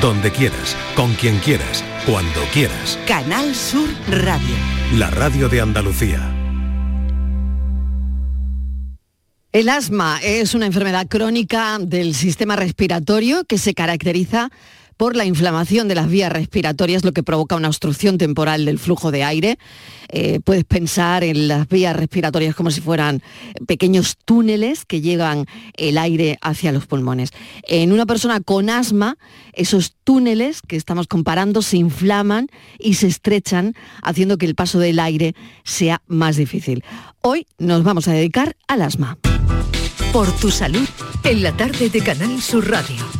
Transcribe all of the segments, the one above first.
donde quieras, con quien quieras, cuando quieras. Canal Sur Radio. La radio de Andalucía. El asma es una enfermedad crónica del sistema respiratorio que se caracteriza por la inflamación de las vías respiratorias, lo que provoca una obstrucción temporal del flujo de aire. Eh, puedes pensar en las vías respiratorias como si fueran pequeños túneles que llevan el aire hacia los pulmones. En una persona con asma, esos túneles que estamos comparando se inflaman y se estrechan, haciendo que el paso del aire sea más difícil. Hoy nos vamos a dedicar al asma. Por tu salud, en la tarde de Canal Sur Radio.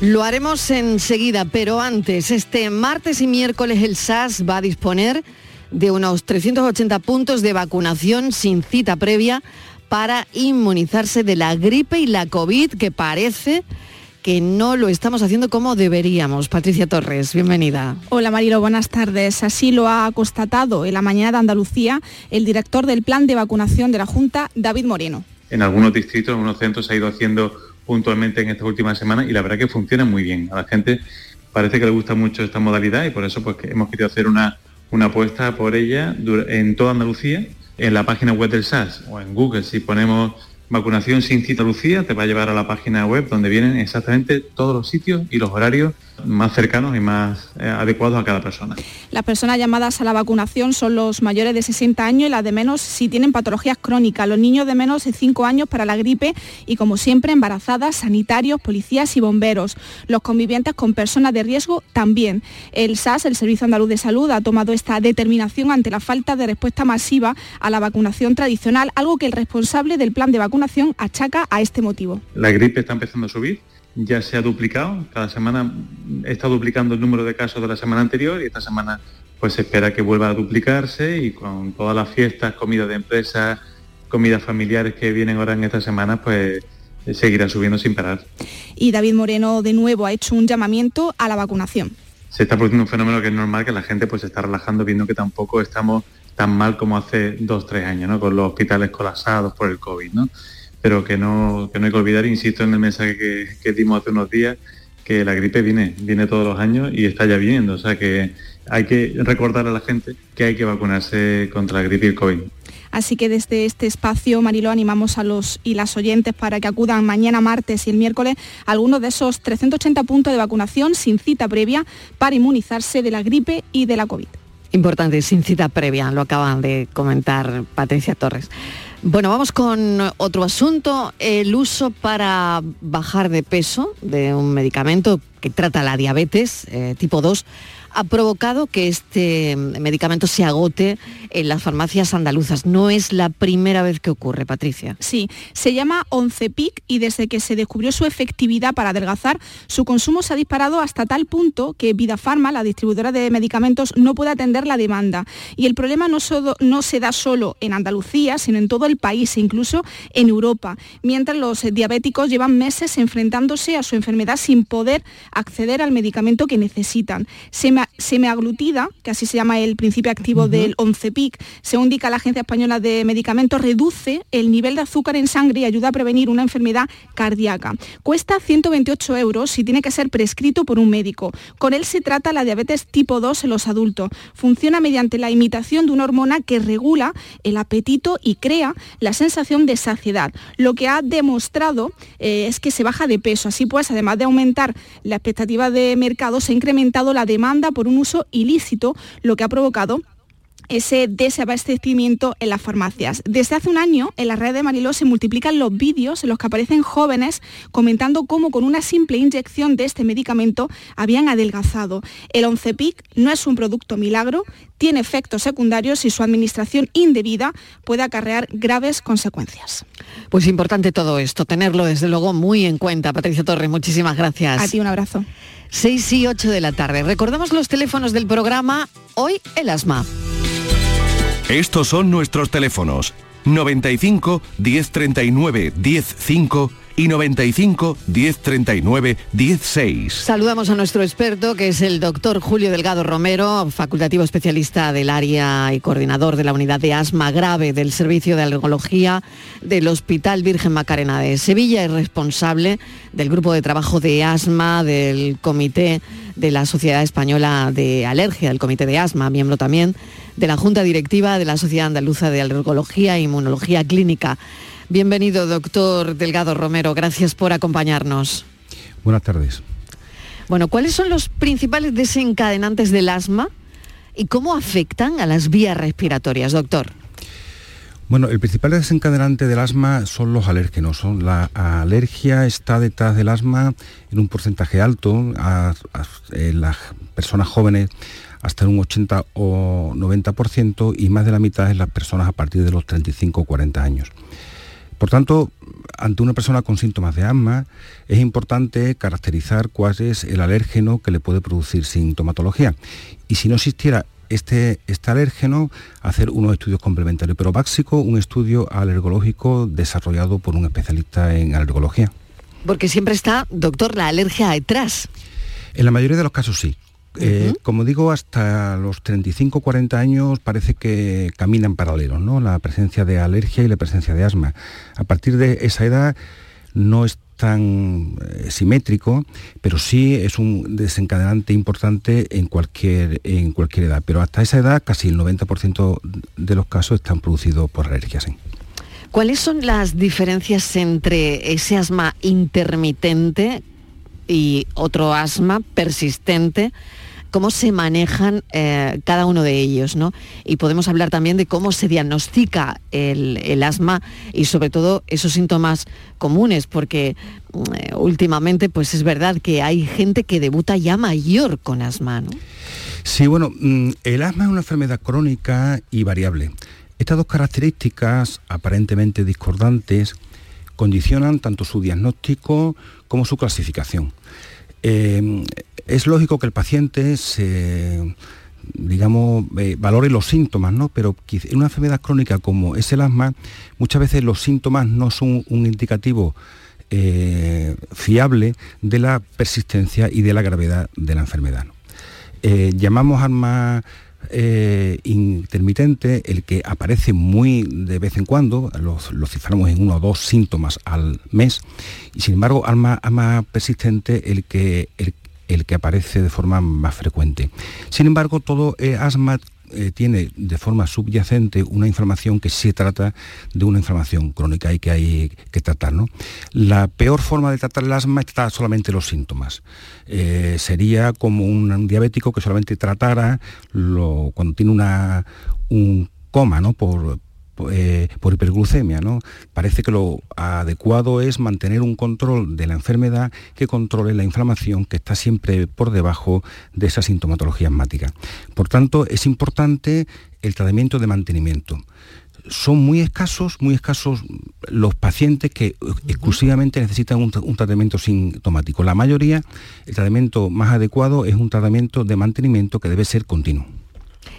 Lo haremos enseguida, pero antes, este martes y miércoles el SAS va a disponer de unos 380 puntos de vacunación sin cita previa para inmunizarse de la gripe y la COVID, que parece que no lo estamos haciendo como deberíamos. Patricia Torres, bienvenida. Hola Marilo, buenas tardes. Así lo ha constatado en la mañana de Andalucía el director del plan de vacunación de la Junta, David Moreno. En algunos distritos, en algunos centros se ha ido haciendo puntualmente en estas últimas semanas y la verdad que funciona muy bien. A la gente parece que le gusta mucho esta modalidad y por eso pues hemos querido hacer una, una apuesta por ella en toda Andalucía, en la página web del SAS o en Google. Si ponemos vacunación sin cita Lucía, te va a llevar a la página web donde vienen exactamente todos los sitios y los horarios más cercanos y más eh, adecuados a cada persona. Las personas llamadas a la vacunación son los mayores de 60 años y las de menos si tienen patologías crónicas, los niños de menos de 5 años para la gripe y como siempre embarazadas, sanitarios, policías y bomberos. Los convivientes con personas de riesgo también. El SAS, el Servicio Andaluz de Salud, ha tomado esta determinación ante la falta de respuesta masiva a la vacunación tradicional, algo que el responsable del plan de vacunación achaca a este motivo. La gripe está empezando a subir ya se ha duplicado, cada semana está duplicando el número de casos de la semana anterior y esta semana pues se espera que vuelva a duplicarse y con todas las fiestas, comidas de empresas, comidas familiares que vienen ahora en esta semana, pues seguirá subiendo sin parar. Y David Moreno de nuevo ha hecho un llamamiento a la vacunación. Se está produciendo un fenómeno que es normal, que la gente pues se está relajando viendo que tampoco estamos tan mal como hace dos, tres años, ¿no? Con los hospitales colapsados por el COVID, ¿no? Pero que no, que no hay que olvidar, insisto en el mensaje que, dimos hace unos días, que la gripe viene, viene todos los años y está ya viniendo. O sea que hay que recordar a la gente que hay que vacunarse contra la gripe y el COVID. Así que desde este espacio, Marilo, animamos a los y las oyentes para que acudan mañana martes y el miércoles a algunos de esos 380 puntos de vacunación sin cita previa para inmunizarse de la gripe y de la COVID. Importante, sin cita previa, lo acaban de comentar Patricia Torres. Bueno, vamos con otro asunto, el uso para bajar de peso de un medicamento que trata la diabetes eh, tipo 2 ha provocado que este medicamento se agote en las farmacias andaluzas. No es la primera vez que ocurre, Patricia. Sí, se llama Oncepic y desde que se descubrió su efectividad para adelgazar, su consumo se ha disparado hasta tal punto que Vida Pharma, la distribuidora de medicamentos, no puede atender la demanda. Y el problema no, no se da solo en Andalucía, sino en todo el país e incluso en Europa, mientras los diabéticos llevan meses enfrentándose a su enfermedad sin poder acceder al medicamento que necesitan. Se semiaglutida, que así se llama el principio activo del Oncepic, según indica la Agencia Española de Medicamentos, reduce el nivel de azúcar en sangre y ayuda a prevenir una enfermedad cardíaca. Cuesta 128 euros y tiene que ser prescrito por un médico. Con él se trata la diabetes tipo 2 en los adultos. Funciona mediante la imitación de una hormona que regula el apetito y crea la sensación de saciedad. Lo que ha demostrado eh, es que se baja de peso. Así pues, además de aumentar la expectativa de mercado, se ha incrementado la demanda por un uso ilícito, lo que ha provocado ese desabastecimiento en las farmacias. Desde hace un año, en la red de Mariló se multiplican los vídeos en los que aparecen jóvenes comentando cómo con una simple inyección de este medicamento habían adelgazado. El Oncepic no es un producto milagro, tiene efectos secundarios y su administración indebida puede acarrear graves consecuencias. Pues importante todo esto, tenerlo desde luego muy en cuenta. Patricia Torres, muchísimas gracias. A ti un abrazo. 6 y 8 de la tarde. Recordamos los teléfonos del programa Hoy el asma. Estos son nuestros teléfonos 95 1039 105 y 95 1039 16. Saludamos a nuestro experto, que es el doctor Julio Delgado Romero, facultativo especialista del área y coordinador de la unidad de asma grave del Servicio de Alergología del Hospital Virgen Macarena de Sevilla y responsable del grupo de trabajo de asma del Comité de la Sociedad Española de Alergia, del Comité de Asma, miembro también de la Junta Directiva de la Sociedad Andaluza de Alergología e Inmunología Clínica. Bienvenido, doctor Delgado Romero. Gracias por acompañarnos. Buenas tardes. Bueno, ¿cuáles son los principales desencadenantes del asma y cómo afectan a las vías respiratorias, doctor? Bueno, el principal desencadenante del asma son los alérgenos. la alergia está detrás del asma en un porcentaje alto. en las personas jóvenes hasta un 80 o 90% y más de la mitad en las personas a partir de los 35 o 40 años. Por tanto, ante una persona con síntomas de asma, es importante caracterizar cuál es el alérgeno que le puede producir sintomatología. Y si no existiera este, este alérgeno, hacer unos estudios complementarios. Pero básico, un estudio alergológico desarrollado por un especialista en alergología. Porque siempre está, doctor, la alergia detrás. En la mayoría de los casos sí. Eh, como digo, hasta los 35-40 años parece que caminan paralelos, ¿no? La presencia de alergia y la presencia de asma. A partir de esa edad no es tan eh, simétrico, pero sí es un desencadenante importante en cualquier, en cualquier edad. Pero hasta esa edad casi el 90% de los casos están producidos por alergias. ¿Cuáles son las diferencias entre ese asma intermitente y otro asma persistente? Cómo se manejan eh, cada uno de ellos, ¿no? Y podemos hablar también de cómo se diagnostica el, asma y sobre todo esos síntomas comunes, porque mm, últimamente pues es verdad que hay gente que debuta ya mayor con asma. Sí, bueno, mm, el asma es una enfermedad crónica y variable. Estas dos características aparentemente discordantes condicionan tanto su diagnóstico como su clasificación. Eh, es lógico que el paciente se digamos, eh, valore los síntomas, ¿no? Pero en una enfermedad crónica como es el asma, muchas veces los síntomas no son un indicativo eh, fiable de la persistencia y de la gravedad de la enfermedad. llamamos asma eh, intermitente, el que aparece muy de vez en cuando, los, ciframos en uno o dos síntomas al mes, y sin embargo, alma, alma persistente, el que, el, que aparece de forma más frecuente. Sin embargo, todo eh, asma eh, tiene de forma subyacente una inflamación que se trata de una inflamación crónica y que hay que tratar. La peor forma de tratar el asma es tratar solamente los síntomas. Eh, sería como un, diabético que solamente tratara lo, cuando tiene una, un coma ¿no? por, eh, por hiperglucemia. ¿no? Parece que lo adecuado es mantener un control de la enfermedad que controle la inflamación que está siempre por debajo de esa sintomatología asmática. Por tanto, es importante el tratamiento de mantenimiento son muy escasos, muy escasos los pacientes que exclusivamente necesitan un, tratamiento sintomático. La mayoría, el tratamiento más adecuado es un tratamiento de mantenimiento que debe ser continuo.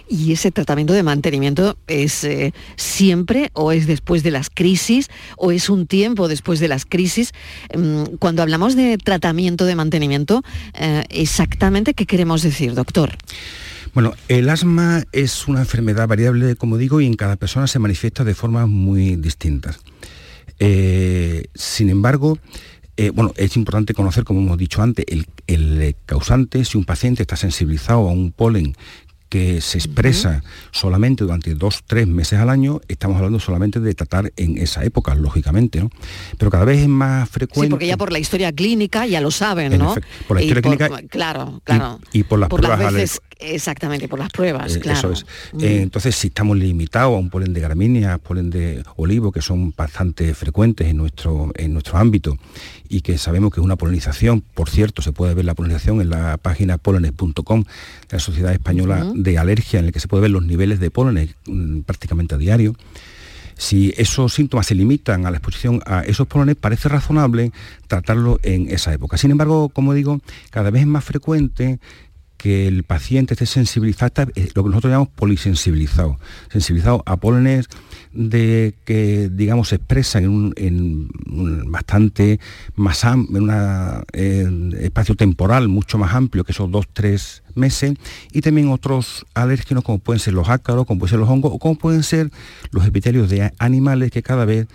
¿Y ese tratamiento de mantenimiento es eh, siempre o es después de las crisis o es un tiempo después de las crisis? Mm, cuando hablamos de tratamiento de mantenimiento, eh, exactamente qué queremos decir, doctor? Bueno, el asma es una enfermedad variable, como digo, y en cada persona se manifiesta de formas muy distintas. Eh, sin embargo, bueno, es importante conocer, como hemos dicho antes, el, el, causante, si un paciente está sensibilizado a un polen que se expresa solamente durante dos, tres meses al año, estamos hablando solamente de tratar en esa época, lógicamente, ¿no? Pero cada vez es más frecuente. Sí, porque ya por la historia clínica ya lo saben, ¿no? por la historia clínica. Claro, claro. Y, por las pruebas. exactamente, por las pruebas, eh, claro. Eso es. Mm. Eh, entonces, si estamos limitados a un polen de gramínea, polen de olivo, que son bastante frecuentes en nuestro, en nuestro ámbito, y que sabemos que es una polinización, por cierto, se puede ver la polinización en la página polenes.com de la Sociedad Española de Alergia, en el que se puede ver los niveles de pólenes mm, prácticamente a diario. Si esos síntomas se limitan a la exposición a esos pólenes, parece razonable tratarlo en esa época. Sin embargo, como digo, cada vez es más frecuente que el paciente esté sensibilizado, eh, lo que nosotros llamamos polisensibilizado, sensibilizado a pólenes de que digamos se expresan en un, bastante más en un espacio temporal mucho más amplio que esos dos tres meses y también otros alérgenos como pueden ser los ácaros como pueden ser los hongos o como pueden ser los epitelios de animales que cada vez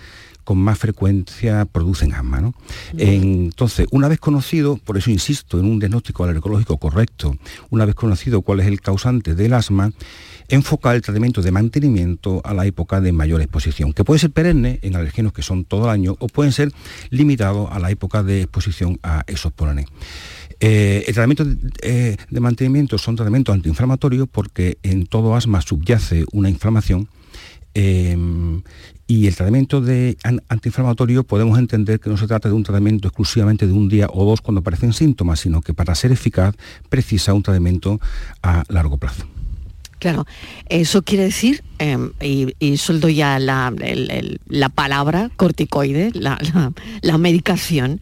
con más frecuencia producen asma. ¿no? Entonces, una vez conocido, por eso insisto en un diagnóstico alergológico correcto, una vez conocido cuál es el causante del asma, enfocar el tratamiento de mantenimiento a la época de mayor exposición, que puede ser perenne en alergenos que son todo el año o pueden ser limitados a la época de exposición a esos polones. Eh, el tratamiento eh, de mantenimiento son tratamientos antiinflamatorios porque en todo asma subyace una inflamación Em, y el tratamiento de antiinflamatorio podemos entender que no se trata de un tratamiento exclusivamente de un día o dos cuando aparecen síntomas, sino que para ser eficaz precisa un tratamiento a largo plazo. Claro, eso quiere decir, em, y, suelto ya la, palabra corticoide, la medicación,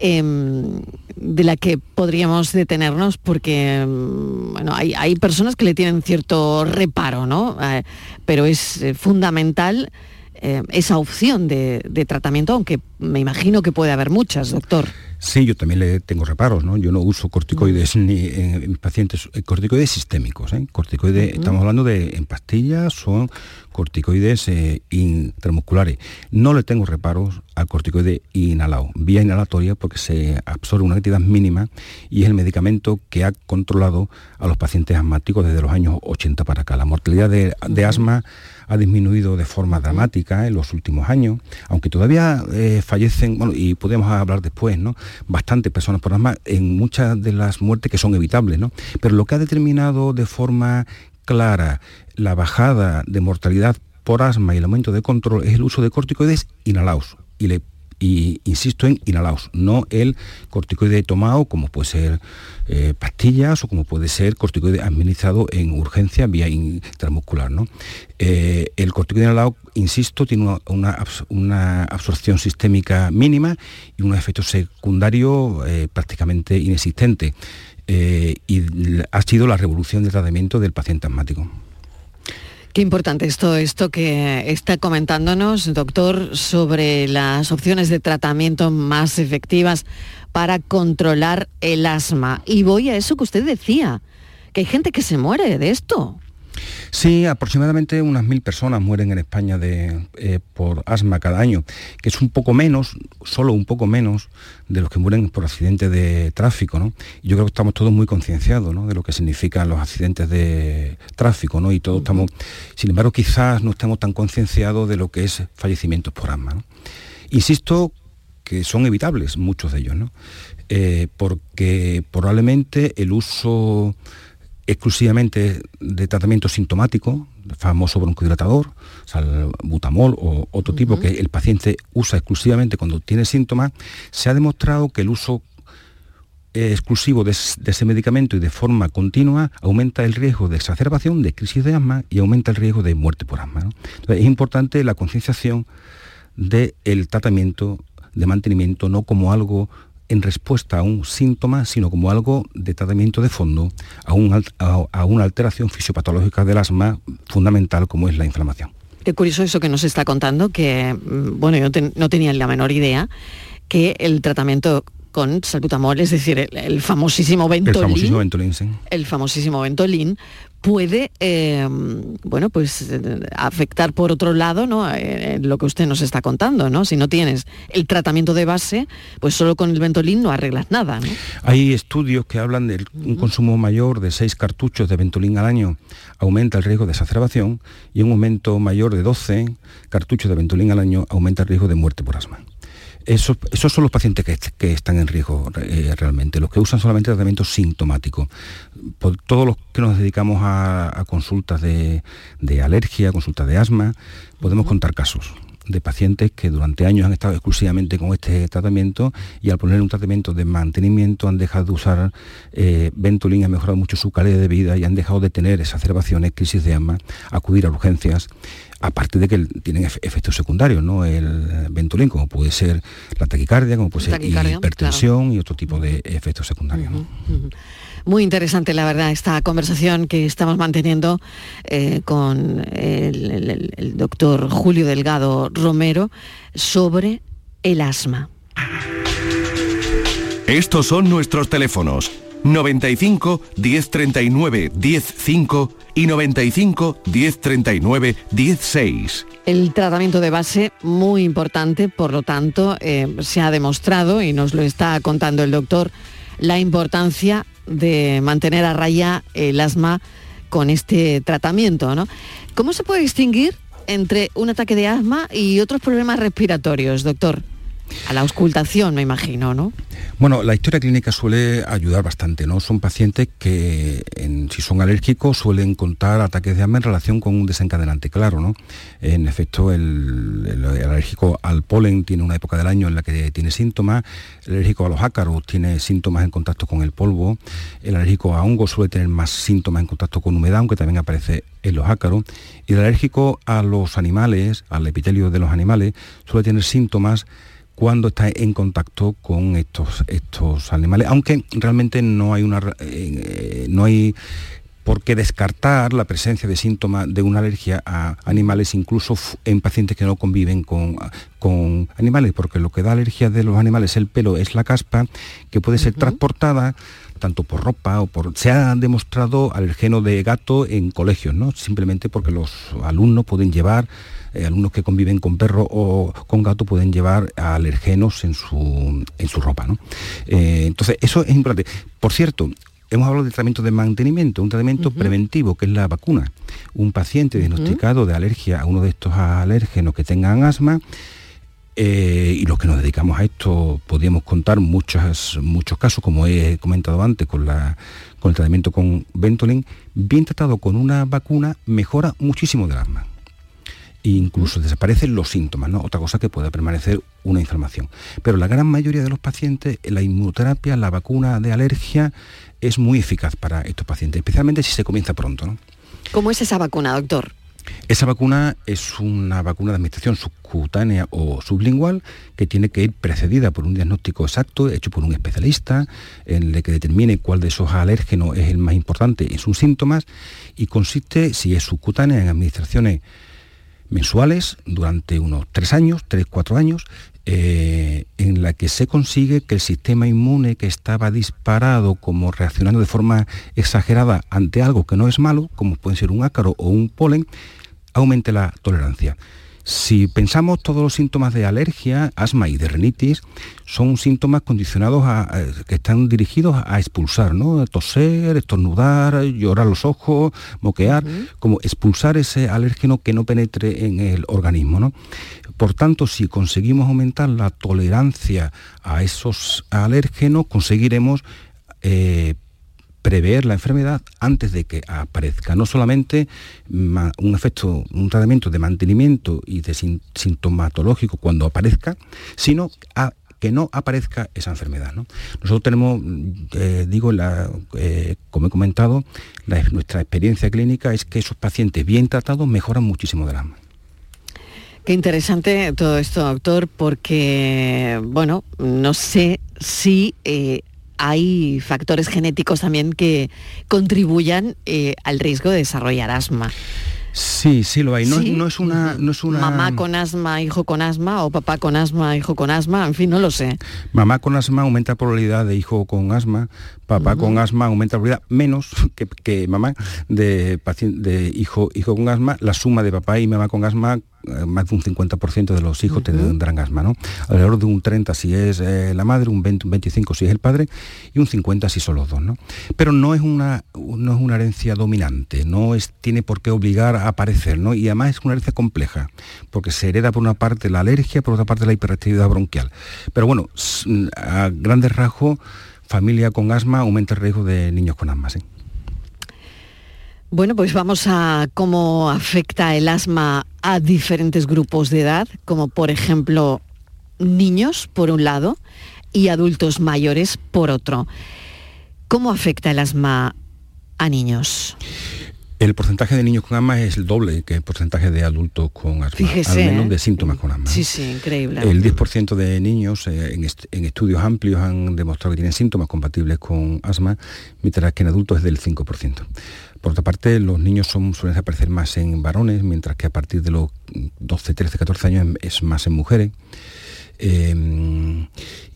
Em, de la que podríamos detenernos porque em, bueno, hay, personas que le tienen cierto reparo, ¿no? Eh, pero es eh, fundamental eh, esa opción de, tratamiento, aunque me imagino que puede haber muchas, doctor. Sí, yo también le tengo reparos, ¿no? Yo no uso corticoides mm. ni en, pacientes, corticoides sistémicos, ¿eh? Corticoides, estamos hablando de en pastillas, son corticoides eh, intramusculares. No le tengo reparos al corticoide inhalado, vía inhalatoria, porque se absorbe una cantidad mínima y es el medicamento que ha controlado a los pacientes asmáticos desde los años 80 para acá. La mortalidad de asma ha disminuido de forma dramática en los últimos años, aunque todavía eh, fallecen, bueno, y podemos hablar después, ¿no? Bastantes personas por asma en muchas de las muertes que son evitables, ¿no? Pero lo que ha determinado de forma clara la bajada de mortalidad por asma y el aumento de control es el uso de corticoides inhalados. Y le y insisto en inhalados, no el corticoide tomado como puede ser eh, pastillas o como puede ser corticoide administrado en urgencia vía intramuscular. ¿no? Eh, el corticoide inhalado, insisto, tiene una, absorción sistémica mínima y un efecto secundario eh, prácticamente inexistente. y ha sido la revolución del tratamiento del paciente asmático. Qué importante es todo esto que está comentándonos, doctor, sobre las opciones de tratamiento más efectivas para controlar el asma. Y voy a eso que usted decía, que hay gente que se muere de esto. Sí, aproximadamente unas mil personas mueren en España eh, por asma cada año, que es un poco menos, solo un poco menos de los que mueren por accidentes de tráfico. ¿no? Yo creo que estamos todos muy concienciados de lo que significan los accidentes de tráfico, ¿no? y todos estamos, sin embargo, quizás no estemos tan concienciados de lo que es fallecimientos por asma. Insisto que son evitables muchos de ellos, ¿no? Eh, porque probablemente el uso exclusivamente de tratamiento sintomático, el famoso broncodilatador, butamol o otro tipo que el paciente usa exclusivamente cuando tiene síntomas, se ha demostrado que el uso exclusivo de, ese medicamento y de forma continua aumenta el riesgo de exacerbación de crisis de asma y aumenta el riesgo de muerte por asma. es importante la concienciación del tratamiento de mantenimiento no como algo en respuesta a un síntoma, sino como algo de tratamiento de fondo a, una alteración fisiopatológica del asma fundamental como es la inflamación. Qué curioso eso que nos está contando, que mm, bueno, yo no tenía la menor idea que el tratamiento con salbutamol, es decir, el, famosísimo Ventolin, el famosísimo Ventolin, el famosísimo Ventolin puede em, bueno pues afectar por otro lado ¿no? Eh, lo que usted nos está contando no si no tienes el tratamiento de base pues solo con el Ventolin no arreglas nada hay estudios que hablan de un consumo mayor de 6 cartuchos de Ventolin al año aumenta el riesgo de exacerbación y un aumento mayor de 12 cartuchos de Ventolin al año aumenta el riesgo de muerte por asma esos, son los pacientes que, están en riesgo eh, realmente, los que usan solamente tratamiento sintomático. Por todos los que nos dedicamos a, consultas de, alergia, consultas de asma, podemos contar casos. De pacientes que durante años han estado exclusivamente con este tratamiento y al poner un tratamiento de mantenimiento han dejado de usar eh, Ventolin, ha mejorado mucho su calidad de vida y han dejado de tener exacerbaciones, crisis de asma, acudir a urgencias aparte de que tienen efectos secundarios, ¿no? El Ventolin, como puede ser la taquicardia, como puede ser hipertensión y otro tipo de efectos secundarios. Muy interesante, la verdad, esta conversación que estamos manteniendo eh, con el doctor Julio Delgado Romero sobre el asma. Estos son nuestros teléfonos 95 1039 105 y 95 1039 16. El tratamiento de base muy importante, por lo tanto, eh, se ha demostrado, y nos lo está contando el doctor, la importancia de mantener a raya el asma con este tratamiento. ¿no? ¿Cómo se puede distinguir entre un ataque de asma y otros problemas respiratorios, doctor? A la auscultación, me imagino, ¿no? Bueno, la historia clínica suele ayudar bastante, ¿no? Son pacientes que, si son alérgicos, suelen contar ataques de asma en relación con un desencadenante claro, ¿no? En efecto, el, alérgico al polen tiene una época del año en la que tiene síntomas, el alérgico a los ácaros tiene síntomas en contacto con el polvo, el alérgico a hongos suele tener más síntomas en contacto con humedad, aunque también aparece en los ácaros, y el alérgico a los animales, al epitelio de los animales, suele tener síntomas cuando está en contacto con estos, estos animales, aunque realmente no hay una eh, no hay por qué descartar la presencia de síntomas de una alergia a animales, incluso en pacientes que no conviven con, con animales, porque lo que da alergia de los animales, el pelo, es la caspa, que puede ser transportada tanto por ropa o por... Se ha demostrado alergeno de gato en colegios, ¿no? Simplemente porque los alumnos pueden llevar eh, alumnos que conviven con perro o con gato pueden llevar alergenos en su, en su ropa. ¿no? Eh, entonces, eso es importante. Por cierto, hemos hablado de tratamiento de mantenimiento, un tratamiento preventivo, que es la vacuna. Un paciente diagnosticado de alergia a uno de estos alérgenos que tengan asma, eh, y los que nos dedicamos a esto podríamos contar muchos, muchos casos, como he comentado antes, con, la, con el tratamiento con Ventolin, bien tratado con una vacuna, mejora muchísimo del asma incluso desaparecen los síntomas, ¿no? Otra cosa que puede permanecer una inflamación. Pero la gran mayoría de los pacientes, la inmunoterapia, la vacuna de alergia, es muy eficaz para estos pacientes, especialmente si se comienza pronto, ¿no? ¿Cómo es esa vacuna, doctor? Esa vacuna es una vacuna de administración subcutánea o sublingual que tiene que ir precedida por un diagnóstico exacto hecho por un especialista en el que determine cuál de esos alérgenos es el más importante en sus síntomas y consiste, si es subcutánea, en administraciones mensuales durante unos tres años, tres, cuatro años, eh, en la que se consigue que el sistema inmune que estaba disparado como reaccionando de forma exagerada ante algo que no es malo, como puede ser un ácaro o un polen, aumente la tolerancia. Si pensamos todos los síntomas de alergia, asma y de rinitis, son síntomas condicionados a, que están dirigidos a expulsar, ¿no? Toser, estornudar, llorar los ojos, moquear, como expulsar ese alérgeno que no penetre en el organismo, ¿no? Por tanto, si conseguimos aumentar la tolerancia a esos alérgenos, conseguiremos eh, prever la enfermedad antes de que aparezca. No solamente un efecto, un tratamiento de mantenimiento y de sintomatológico cuando aparezca, sino que no aparezca esa enfermedad. Nosotros tenemos, eh, digo, eh, como he comentado, nuestra experiencia clínica es que esos pacientes bien tratados mejoran muchísimo del asma. Qué interesante todo esto, doctor, porque, bueno, no sé si eh, hay factores genéticos también que contribuyan eh, al riesgo de desarrollar asma. Sí, sí lo hay. No, es una, no es una... Mamá con asma, hijo con asma, o papá con asma, hijo con asma, en fin, no lo sé. Mamá con asma aumenta la probabilidad de hijo con asma, papá con asma aumenta la probabilidad menos que, mamá de, de hijo, hijo con asma. La suma de papá y mamá con asma eh, más de un 50% de los hijos tendrán asma, ¿no? Alrededor de un 30 si es eh, la madre, un 20, un 25 si es el padre y un 50 si son los dos, ¿no? Pero no es una, no es una herencia dominante, no es, tiene por qué obligar a aparecer, ¿no? Y además es una herencia compleja, porque se hereda por una parte la alergia, por otra parte la hiperactividad bronquial. Pero bueno, a grandes rasgos, familia con asma aumenta el riesgo de niños con asma, ¿sí? Bueno, pues vamos a cómo afecta el asma a diferentes grupos de edad, como por ejemplo niños, por un lado, y adultos mayores, por otro. ¿Cómo afecta el asma a niños? El porcentaje de niños con asma es el doble que el porcentaje de adultos con asma, Fíjese, al menos ¿eh? de síntomas con asma. Sí, sí, increíble. El 10% de niños eh, en, est en, estudios amplios han demostrado que tienen síntomas compatibles con asma, mientras que en adultos es del 5%. Por otra parte, los niños son, suelen aparecer más en varones, mientras que a partir de los 12, 13, 14 años es más en mujeres. Eh,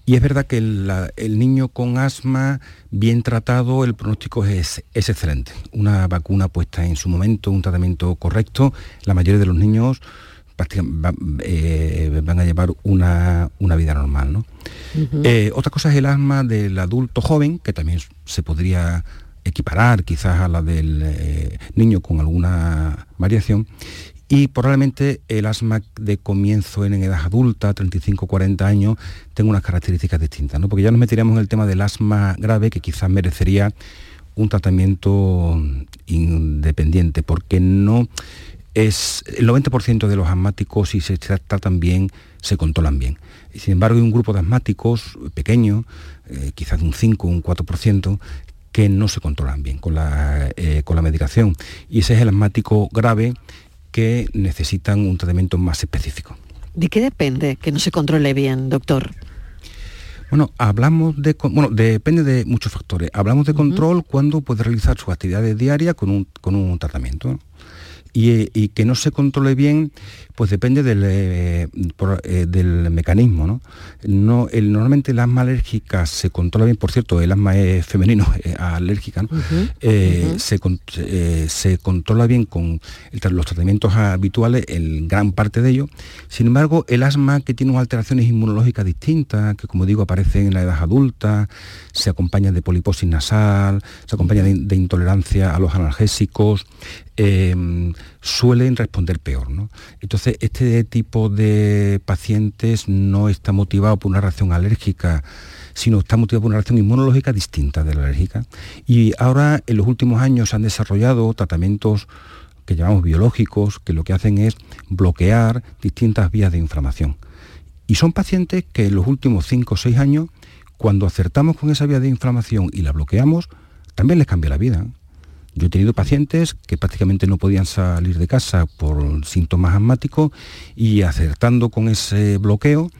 y es verdad que el, la, el, niño con asma, bien tratado, el pronóstico es, es, excelente. Una vacuna puesta en su momento, un tratamiento correcto, la mayoría de los niños va, eh, van a llevar una, una vida normal. ¿no? Uh -huh. eh, otra cosa es el asma del adulto joven, que también se podría equiparar quizás a la del eh, niño con alguna variación y probablemente el asma de comienzo en edad adulta, 35-40 años, tenga unas características distintas, ¿no? porque ya nos meteríamos en el tema del asma grave que quizás merecería un tratamiento independiente, porque no es el 90% de los asmáticos, si se tratan bien, se controlan bien. Sin embargo, hay un grupo de asmáticos pequeño, eh, quizás un 5 o un 4%, que no se controlan bien con la, eh, con la medicación. Y ese es el asmático grave que necesitan un tratamiento más específico. ¿De qué depende que no se controle bien, doctor? Bueno, hablamos de, bueno, depende de muchos factores. Hablamos de control uh -huh. cuando puede realizar sus actividades diarias con un, con un tratamiento. Y, y, que no se controle bien, pues depende del, eh, por, eh, del mecanismo. ¿no? No, el, normalmente el asma alérgica se controla bien, por cierto, el asma es femenino, alérgica, ¿no? uh -huh, -huh. se, se, controla bien con el, los tratamientos habituales, en gran parte de ellos. Sin embargo, el asma que tiene unas alteraciones inmunológicas distintas, que como digo aparecen en la edad adulta, se acompaña de poliposis nasal, se acompaña de, de intolerancia a los analgésicos, eh, suelen responder peor. ¿no? Entonces, este tipo de pacientes no está motivado por una reacción alérgica, sino está motivado por una reacción inmunológica distinta de la alérgica. Y ahora, en los últimos años, se han desarrollado tratamientos que llamamos biológicos, que lo que hacen es bloquear distintas vías de inflamación. Y son pacientes que en los últimos 5 o 6 años, cuando acertamos con esa vía de inflamación y la bloqueamos, también les cambia la vida. Yo he tenido pacientes que prácticamente no podían salir de casa por síntomas asmáticos y acertando con ese bloqueo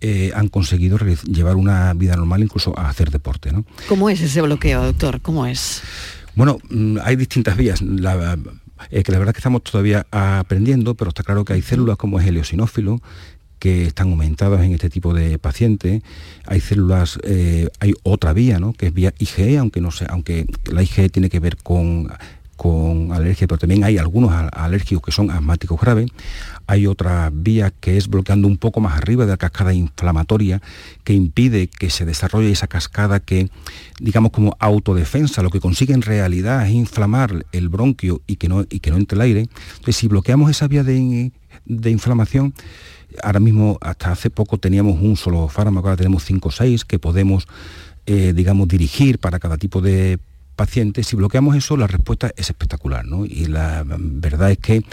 eh, han conseguido llevar una vida normal, incluso a hacer deporte. ¿no? ¿Cómo es ese bloqueo, doctor? ¿Cómo es? Bueno, hay distintas vías. La, eh, que la verdad es que estamos todavía aprendiendo, pero está claro que hay células como es el eosinófilo, que están aumentadas en este tipo de pacientes. Hay células, eh, hay otra vía, ¿no? que es vía IgE, aunque no sé, aunque la IgE tiene que ver con, con alergia, pero también hay algunos alérgicos que son asmáticos graves. Hay otra vía que es bloqueando un poco más arriba de la cascada inflamatoria que impide que se desarrolle esa cascada que, digamos, como autodefensa, lo que consigue en realidad es inflamar el bronquio y que no, y que no entre el aire. Entonces, si bloqueamos esa vía de, de inflamación, ahora mismo hasta hace poco teníamos un solo fármaco, ahora tenemos cinco o seis que podemos, eh, digamos, dirigir para cada tipo de paciente. Si bloqueamos eso, la respuesta es espectacular, ¿no? Y la verdad es que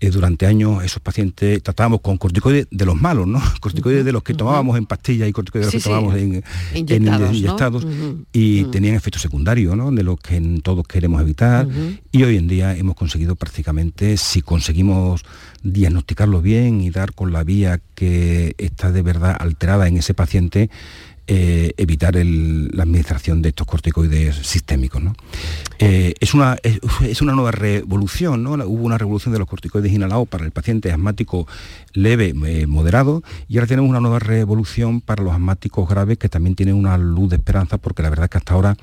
eh, durante años esos pacientes tratábamos con corticoides de los malos, ¿no? Corticoides de los que tomábamos en pastillas y corticoides de los sí, que tomábamos sí. en inyectados, en inyectados ¿no? -huh. y tenían efectos secundarios, ¿no? De los que todos queremos evitar. Y hoy en día hemos conseguido prácticamente, si conseguimos diagnosticarlo bien y dar con la vía que está de verdad alterada en ese paciente, eh, evitar la administración de estos corticoides sistémicos. Eh, es, una, es, una nueva revolución, ¿no? hubo una revolución de los corticoides inhalados para el paciente asmático leve, eh, moderado, y ahora tenemos una nueva revolución para los asmáticos graves que también tienen una luz de esperanza, porque la verdad es que hasta ahora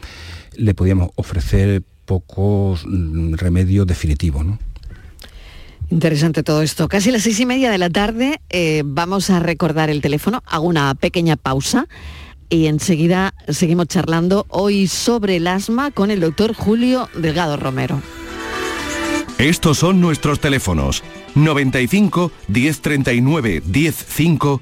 le podíamos ofrecer pocos mm, remedios definitivos. Interesante todo esto. Casi las seis y media de la tarde vamos a recordar el teléfono. Hago una pequeña pausa y enseguida seguimos charlando hoy sobre el asma con el doctor Julio Delgado Romero. Estos son nuestros teléfonos 95 1039 105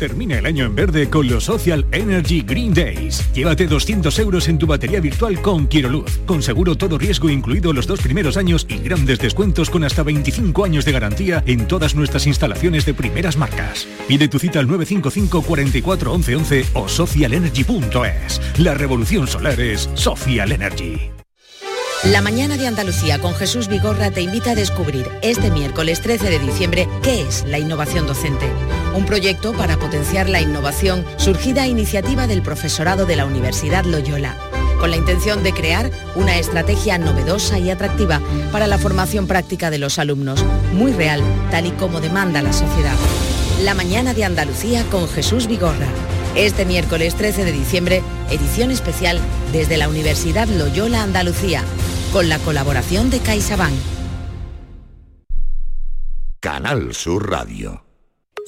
Termina el año en verde con los Social Energy Green Days. Llévate 200 euros en tu batería virtual con Quiroluz, con seguro todo riesgo incluido los dos primeros años y grandes descuentos con hasta 25 años de garantía en todas nuestras instalaciones de primeras marcas. Pide tu cita al 955 44 11 11 o socialenergy.es. La revolución solar es Social Energy. La mañana de Andalucía con Jesús Vigorra te invita a descubrir este miércoles 13 de diciembre qué es la innovación docente. Un proyecto para potenciar la innovación surgida a iniciativa del profesorado de la Universidad Loyola, con la intención de crear una estrategia novedosa y atractiva para la formación práctica de los alumnos, muy real, tal y como demanda la sociedad. La mañana de Andalucía con Jesús Vigorra. Este miércoles 13 de diciembre, edición especial desde la Universidad Loyola Andalucía, con la colaboración de CaixaBank. Canal Sur Radio.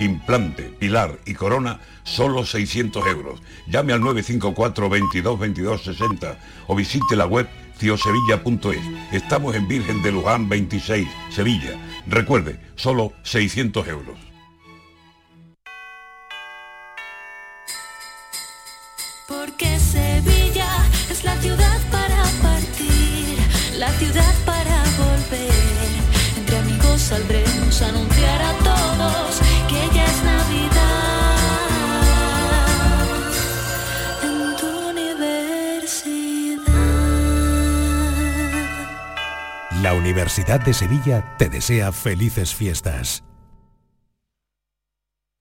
Implante, pilar y corona, solo 600 euros. Llame al 954 22 22 60 o visite la web ciosevilla.es. Estamos en Virgen de Luján 26, Sevilla. Recuerde, solo 600 euros. Porque Sevilla es la ciudad para partir, la ciudad para volver. Entre amigos saldremos a anunciar a todos La Universidad de Sevilla te desea felices fiestas.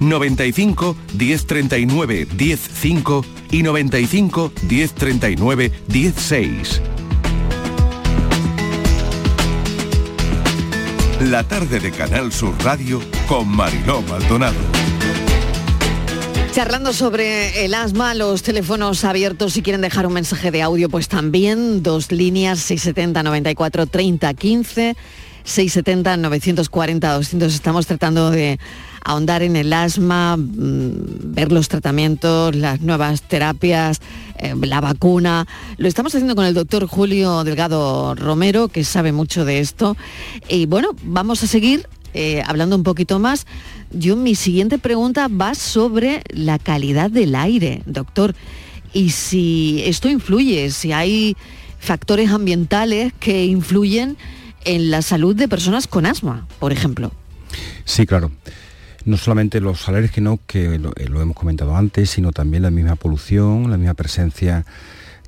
95 1039 105 y 95 1039 16. La tarde de Canal Sur Radio con Mariló Maldonado. Charlando sobre el asma, los teléfonos abiertos, si quieren dejar un mensaje de audio, pues también, dos líneas, 670 94 30 15, 670 940 200. Estamos tratando de ahondar en el asma, mm, ver los tratamientos, las nuevas terapias, eh, la vacuna. Lo estamos haciendo con el doctor Julio Delgado Romero, que sabe mucho de esto. Y bueno, vamos a seguir eh, hablando un poquito más. Yo mi siguiente pregunta va sobre la calidad del aire, doctor. Y si esto influye, si hay factores ambientales que influyen en la salud de personas con asma, por ejemplo. Sí, claro. No solamente los alérgenos, que lo, eh, lo hemos comentado antes, sino también la misma polución, la misma presencia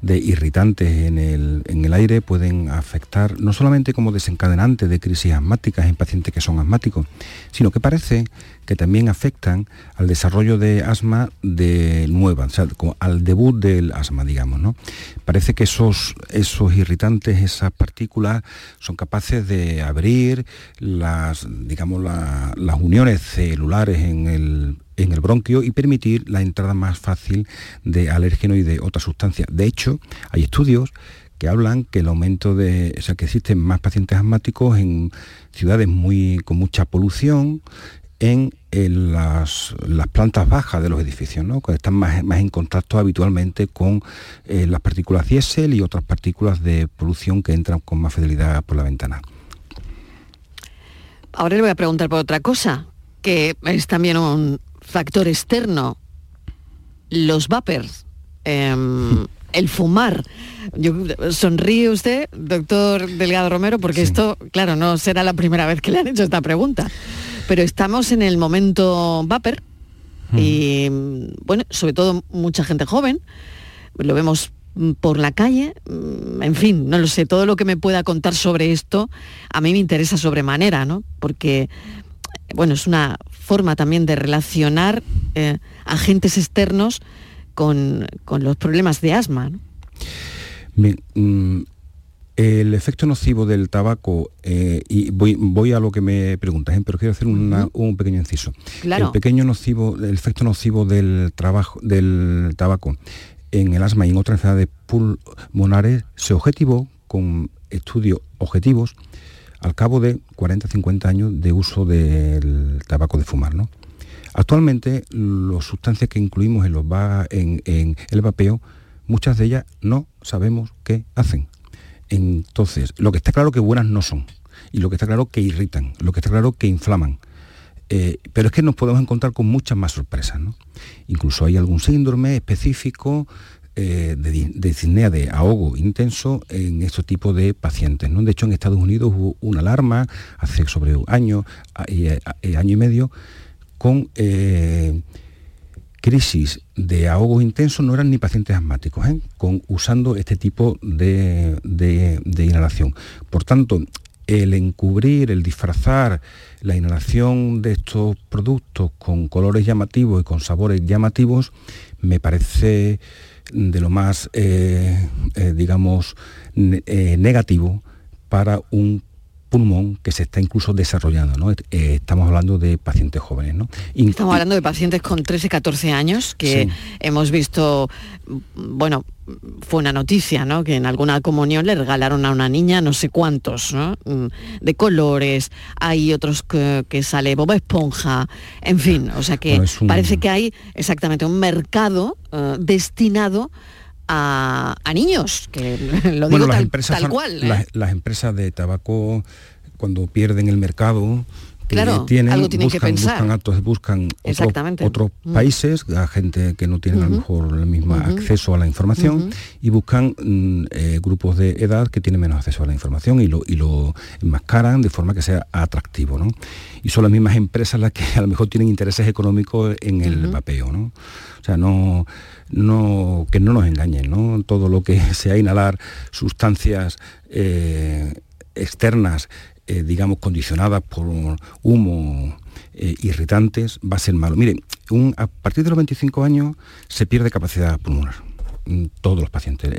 de irritantes en el, en el, aire pueden afectar no solamente como desencadenante de crisis asmáticas en pacientes que son asmáticos, sino que parece que también afectan al desarrollo de asma de nueva, o sea, al debut del asma, digamos. ¿no? Parece que esos, esos irritantes, esas partículas, son capaces de abrir las, digamos, las uniones celulares en el, en el bronquio y permitir la entrada más fácil de alérgeno y de otras sustancias. De hecho, hay estudios que hablan que el aumento de, o sea, que existen más pacientes asmáticos en ciudades muy, con mucha polución, en, las, plantas bajas de los edificios, ¿no? que están más, en contacto habitualmente con eh, las partículas diésel y otras partículas de polución que entran con más fidelidad por la ventana. Ahora le voy a preguntar por otra cosa, que es también un factor externo. Los vapers, em, el fumar. Yo, sonríe usted, doctor Delgado Romero, porque esto, claro, no será la primera vez que le han hecho esta pregunta. Pero estamos en el momento vapor y, bueno, sobre todo mucha gente joven, lo vemos por la calle, mm, en fin, no lo sé, todo lo que me pueda contar sobre esto a mí me interesa sobremanera, ¿no? Porque, bueno, es una forma también de relacionar eh, agentes externos con, los problemas de asma. ¿no? Bien, mm, el efecto nocivo del tabaco, eh, y voy, a lo que me preguntas, ¿eh? pero quiero hacer un pequeño inciso. El pequeño nocivo, el efecto nocivo del, trabajo, del tabaco en el asma y en otras enfermedades pulmonares se objetivó con estudios objetivos al cabo de 40-50 años de uso del tabaco de fumar. ¿no? Actualmente, las sustancias que incluimos en, los en, en el vapeo, muchas de ellas no sabemos qué hacen entonces, lo que está claro que buenas no son, y lo que está claro que irritan, lo que está claro que inflaman. Eh, pero es que nos podemos encontrar con muchas más sorpresas. ¿no? Incluso hay algún síndrome específico eh, de, de de ahogo intenso en este tipo de pacientes. ¿no? De hecho, en Estados Unidos hubo una alarma hace sobre un año, eh, año y medio, con crisis de ahogo intenso no eran ni pacientes asmáticos, ¿eh? usando este tipo de, inhalación. Por tanto, el encubrir, el disfrazar la inhalación de estos productos con colores llamativos y con sabores llamativos me parece de lo más, eh, eh, digamos, negativo para un pulmón que se está incluso desarrollando. ¿no? Eh, estamos hablando de pacientes jóvenes. ¿no? estamos hablando de pacientes con 13, 14 años que hemos visto, bueno, fue una noticia, ¿no? Que en alguna comunión le regalaron a una niña no sé cuántos, ¿no? Mm, de colores, hay otros que, sale Boba Esponja, en fin, o sea que parece que hay exactamente un mercado eh, destinado a, niños, que lo digo tal, tal, cual. ¿eh? Las, empresas de tabaco, cuando pierden el mercado, claro, tienen, algo tienen buscan, que pensar. buscan buscan otros mm. países, a gente que no tiene a lo mejor el mismo acceso a la información y buscan mm, eh, grupos de edad que tienen menos acceso a la información y lo, y lo enmascaran de forma que sea atractivo. ¿no? Y son las mismas empresas las que a lo mejor tienen intereses económicos en el vapeo. ¿no? O sea, no no, que no nos engañen, ¿no? Todo lo que sea inhalar sustancias eh, externas, eh, digamos, condicionadas por humo, eh, irritantes, va a ser malo. Mire, a partir de los 25 años se pierde capacidad pulmonar todos los pacientes.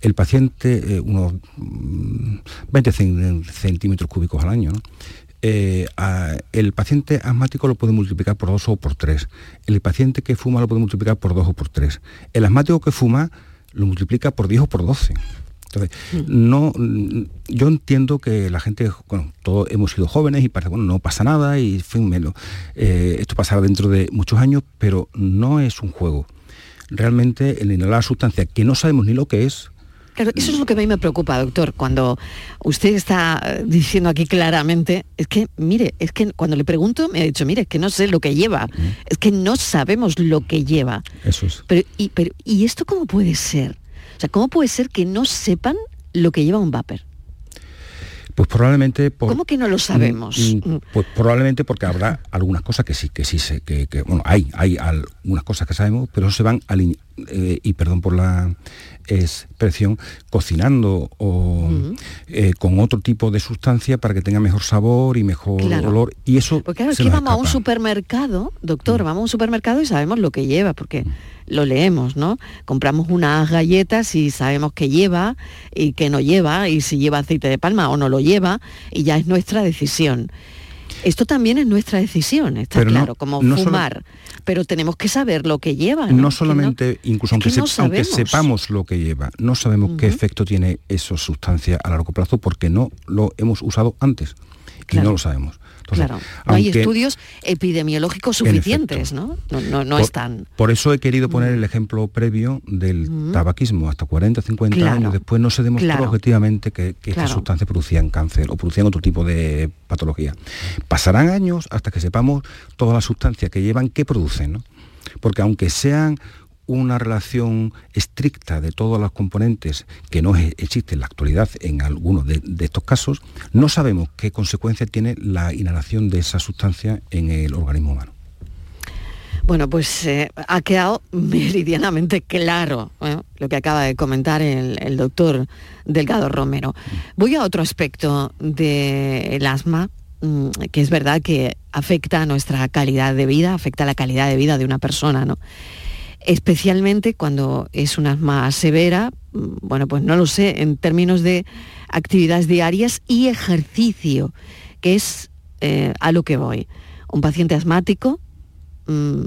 El, paciente, unos 20 mm, centímetros cúbicos al año. Eh, el paciente asmático lo puede multiplicar por dos o por tres. El paciente que fuma lo puede multiplicar por dos o por tres. El asmático que fuma lo multiplica por 10 o por 12. Entonces, no, yo entiendo que la gente, bueno, todos hemos sido jóvenes y parece, bueno, no pasa nada y fin, eh, esto pasará dentro de muchos años, pero no es un juego. Realmente el inhalar sustancia que no sabemos ni lo que es, Claro, eso es lo que a mí me preocupa, doctor, cuando usted está diciendo aquí claramente, es que, mire, es que cuando le pregunto me ha dicho, mire, es que no sé lo que lleva, es que no sabemos lo que lleva. Eso es. Pero y, pero, ¿y esto cómo puede ser? O sea, ¿cómo puede ser que no sepan lo que lleva un vapor? Pues probablemente por, ¿Cómo que no lo sabemos? Mm, mm, pues probablemente porque habrá algunas cosas que sí, que sí sé, que, bueno, hay, hay algunas cosas que sabemos, pero se van eh, y perdón por la expresión, cocinando o eh, con otro tipo de sustancia para que tenga mejor sabor y mejor olor. Y eso. Porque claro, es que vamos a un supermercado, doctor, vamos a un supermercado y sabemos lo que lleva, porque lo leemos, ¿no? Compramos unas galletas y sabemos qué lleva y qué no lleva, y si lleva aceite de palma o no lo lleva, y ya es nuestra decisión. Esto también es nuestra decisión, está claro, como fumar. Pero tenemos que saber lo que lleva. No, solamente, incluso aunque, sepamos lo que lleva, no sabemos qué efecto tiene esa sustancia a largo plazo porque no lo hemos usado antes y no lo sabemos claro, no hay estudios epidemiológicos suficientes, ¿no? No, no, están. Por eso he querido poner el ejemplo previo del tabaquismo. Hasta 40, 50 años después no se demostró objetivamente que, que estas sustancias producían cáncer o producían otro tipo de patología. Pasarán años hasta que sepamos todas las sustancias que llevan, qué producen, ¿no? Porque aunque sean una relación estricta de todos los componentes que no existe en la actualidad en algunos de, estos casos, no sabemos qué consecuencias tiene la inhalación de esa sustancia en el organismo humano. Bueno, pues eh, ha quedado meridianamente claro ¿eh? lo que acaba de comentar el, doctor Delgado Romero. Voy a otro aspecto del asma, mm, que es verdad que afecta a nuestra calidad de vida, afecta a la calidad de vida de una persona, ¿no? Especialmente cuando es una asma severa, mm, bueno, pues no lo sé, en términos de actividades diarias y ejercicio, que es eh, a lo que voy. Un paciente asmático mm,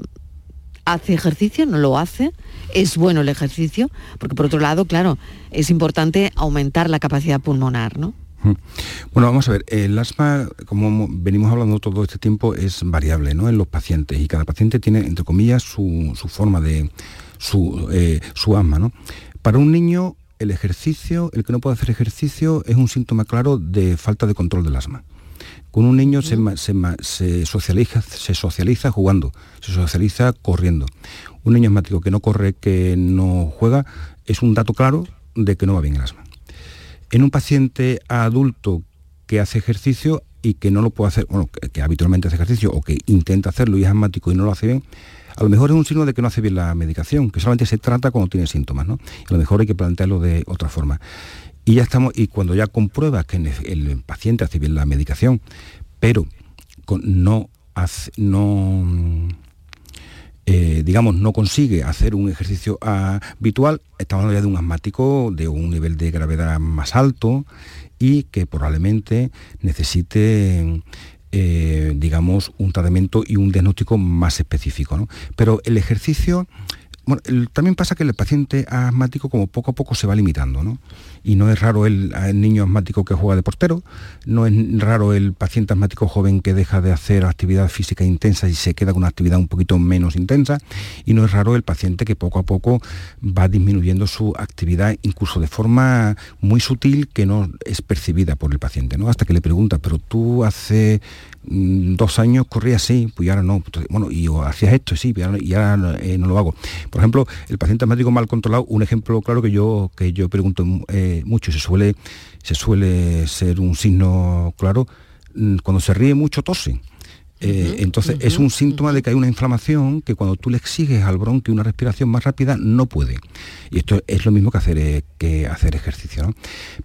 hace ejercicio, no lo hace, es bueno el ejercicio, porque por otro lado, claro, es importante aumentar la capacidad pulmonar, ¿no? Bueno, vamos a ver, el asma, como venimos hablando todo este tiempo, es variable ¿no? en los pacientes y cada paciente tiene, entre comillas, su, forma de su, eh, su asma. ¿no? Para un niño, el ejercicio, el que no puede hacer ejercicio, es un síntoma claro de falta de control del asma. Con un niño se, se, socializa, se socializa jugando, se socializa corriendo. Un niño asmático que no corre, que no juega, es un dato claro de que no va bien el asma. En un paciente adulto que hace ejercicio y que no lo puede hacer, bueno, que, habitualmente hace ejercicio o que intenta hacerlo y es asmático y no lo hace bien, a lo mejor es un signo de que no hace bien la medicación, que solamente se trata cuando tiene síntomas, ¿no? a lo mejor hay que plantearlo de otra forma. Y ya estamos, y cuando ya compruebas que el, paciente hace bien la medicación, pero no hace, no eh, digamos, no consigue hacer un ejercicio habitual, estamos hablando ya de un asmático de un nivel de gravedad más alto y que probablemente necesite eh, digamos, un tratamiento y un diagnóstico más específico. Pero el ejercicio bueno, también pasa que el paciente asmático como poco a poco se va limitando, ¿no? Y no es raro el, niño asmático que juega de portero, no es raro el paciente asmático joven que deja de hacer actividad física intensa y se queda con una actividad un poquito menos intensa, y no es raro el paciente que poco a poco va disminuyendo su actividad incluso de forma muy sutil que no es percibida por el paciente, ¿no? Hasta que le pregunta, pero tú hace dos años corría así, pues ahora no. Bueno, y hacías esto, sí, y ahora, eh, no lo hago. Por ejemplo, el paciente asmático mal controlado, un ejemplo claro que yo, que yo pregunto eh, mucho, se suele, se suele ser un signo claro, mm, cuando se ríe mucho tose. Eh, entonces es un síntoma de que hay una inflamación que cuando tú le exiges al bronquio una respiración más rápida no puede. Y esto es lo mismo que hacer, eh, que hacer ejercicio.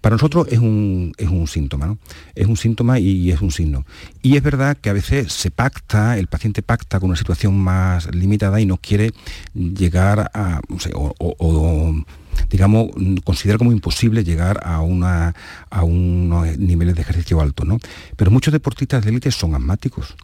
Para nosotros es un, es un síntoma, ¿no? es un síntoma y, es un signo. Y es verdad que a veces se pacta, el paciente pacta con una situación más limitada y no quiere llegar a, no sé, o digamos, considera como imposible llegar a, una, a unos niveles de ejercicio altos. ¿no? Pero muchos deportistas de élite son asmáticos.